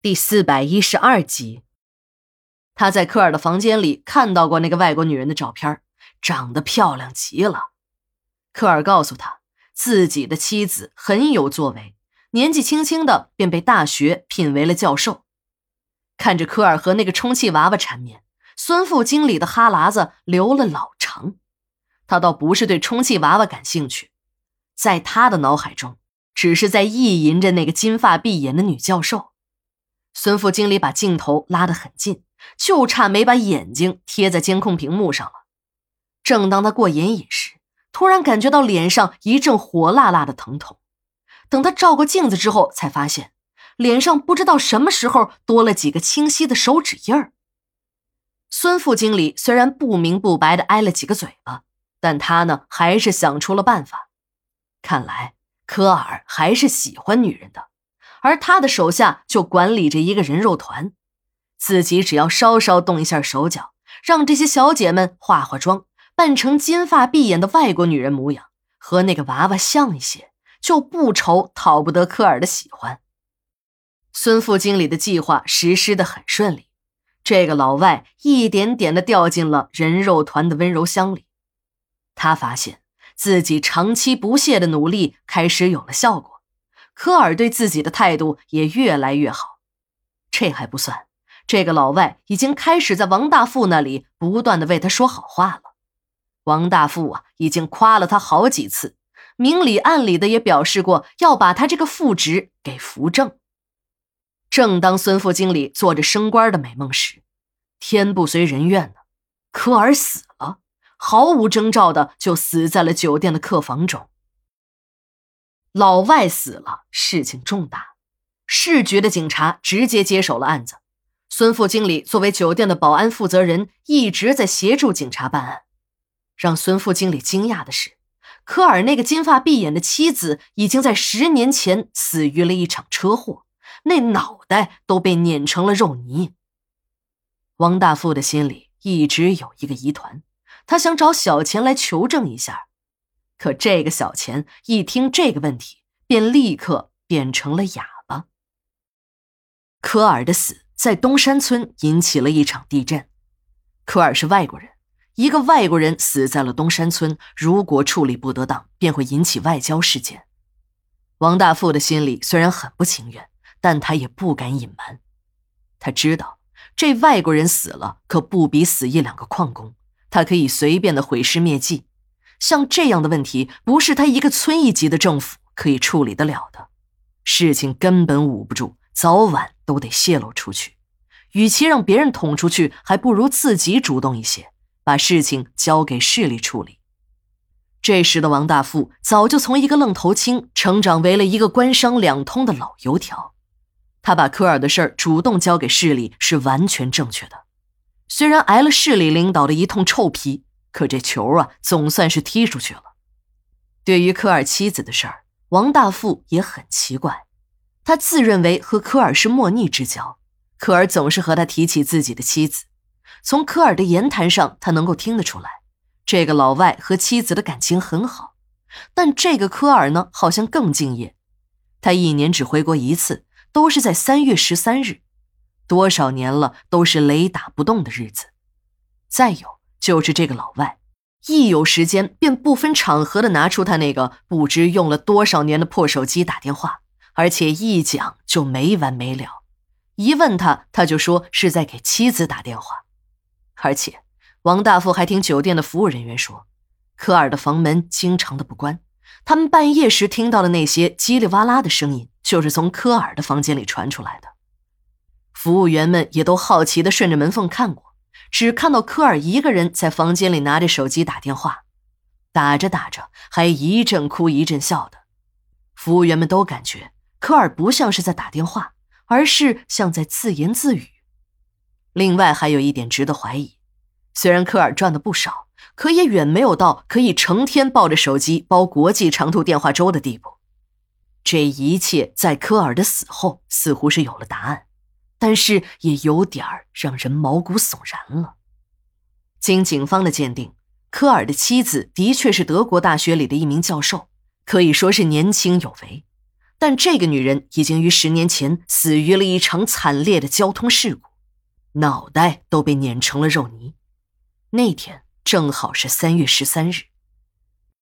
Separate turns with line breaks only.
第四百一十二集，他在科尔的房间里看到过那个外国女人的照片，长得漂亮极了。科尔告诉他，自己的妻子很有作为，年纪轻轻的便被大学聘为了教授。看着科尔和那个充气娃娃缠绵，孙副经理的哈喇子流了老长。他倒不是对充气娃娃感兴趣，在他的脑海中，只是在意淫着那个金发碧眼的女教授。孙副经理把镜头拉得很近，就差没把眼睛贴在监控屏幕上了。正当他过眼瘾时，突然感觉到脸上一阵火辣辣的疼痛。等他照过镜子之后，才发现脸上不知道什么时候多了几个清晰的手指印儿。孙副经理虽然不明不白的挨了几个嘴巴，但他呢还是想出了办法。看来科尔还是喜欢女人的。而他的手下就管理着一个人肉团，自己只要稍稍动一下手脚，让这些小姐们化化妆，扮成金发碧眼的外国女人模样，和那个娃娃像一些，就不愁讨不得科尔的喜欢。孙副经理的计划实施的很顺利，这个老外一点点的掉进了人肉团的温柔乡里，他发现自己长期不懈的努力开始有了效果。科尔对自己的态度也越来越好，这还不算，这个老外已经开始在王大富那里不断的为他说好话了。王大富啊，已经夸了他好几次，明里暗里的也表示过要把他这个副职给扶正。正当孙副经理做着升官的美梦时，天不遂人愿呢，科尔死了，毫无征兆的就死在了酒店的客房中。老外死了，事情重大。市局的警察直接接手了案子。孙副经理作为酒店的保安负责人，一直在协助警察办案。让孙副经理惊讶的是，科尔那个金发碧眼的妻子已经在十年前死于了一场车祸，那脑袋都被碾成了肉泥。王大富的心里一直有一个疑团，他想找小钱来求证一下。可这个小钱一听这个问题，便立刻变成了哑巴。科尔的死在东山村引起了一场地震。科尔是外国人，一个外国人死在了东山村，如果处理不得当，便会引起外交事件。王大富的心里虽然很不情愿，但他也不敢隐瞒。他知道这外国人死了，可不比死一两个矿工，他可以随便的毁尸灭迹。像这样的问题，不是他一个村一级的政府可以处理得了的，事情根本捂不住，早晚都得泄露出去。与其让别人捅出去，还不如自己主动一些，把事情交给市里处理。这时的王大富早就从一个愣头青成长为了一个官商两通的老油条，他把科尔的事儿主动交给市里是完全正确的，虽然挨了市里领导的一通臭皮。可这球啊，总算是踢出去了。对于科尔妻子的事儿，王大富也很奇怪。他自认为和科尔是莫逆之交，科尔总是和他提起自己的妻子。从科尔的言谈上，他能够听得出来，这个老外和妻子的感情很好。但这个科尔呢，好像更敬业。他一年只回国一次，都是在三月十三日。多少年了，都是雷打不动的日子。再有。就是这个老外，一有时间便不分场合的拿出他那个不知用了多少年的破手机打电话，而且一讲就没完没了。一问他，他就说是在给妻子打电话。而且，王大富还听酒店的服务人员说，科尔的房门经常的不关，他们半夜时听到的那些叽里哇啦的声音，就是从科尔的房间里传出来的。服务员们也都好奇的顺着门缝看过。只看到科尔一个人在房间里拿着手机打电话，打着打着还一阵哭一阵笑的。服务员们都感觉科尔不像是在打电话，而是像在自言自语。另外还有一点值得怀疑：虽然科尔赚的不少，可也远没有到可以成天抱着手机煲国际长途电话粥的地步。这一切在科尔的死后似乎是有了答案。但是也有点儿让人毛骨悚然了。经警方的鉴定，科尔的妻子的确是德国大学里的一名教授，可以说是年轻有为。但这个女人已经于十年前死于了一场惨烈的交通事故，脑袋都被碾成了肉泥。那天正好是三月十三日。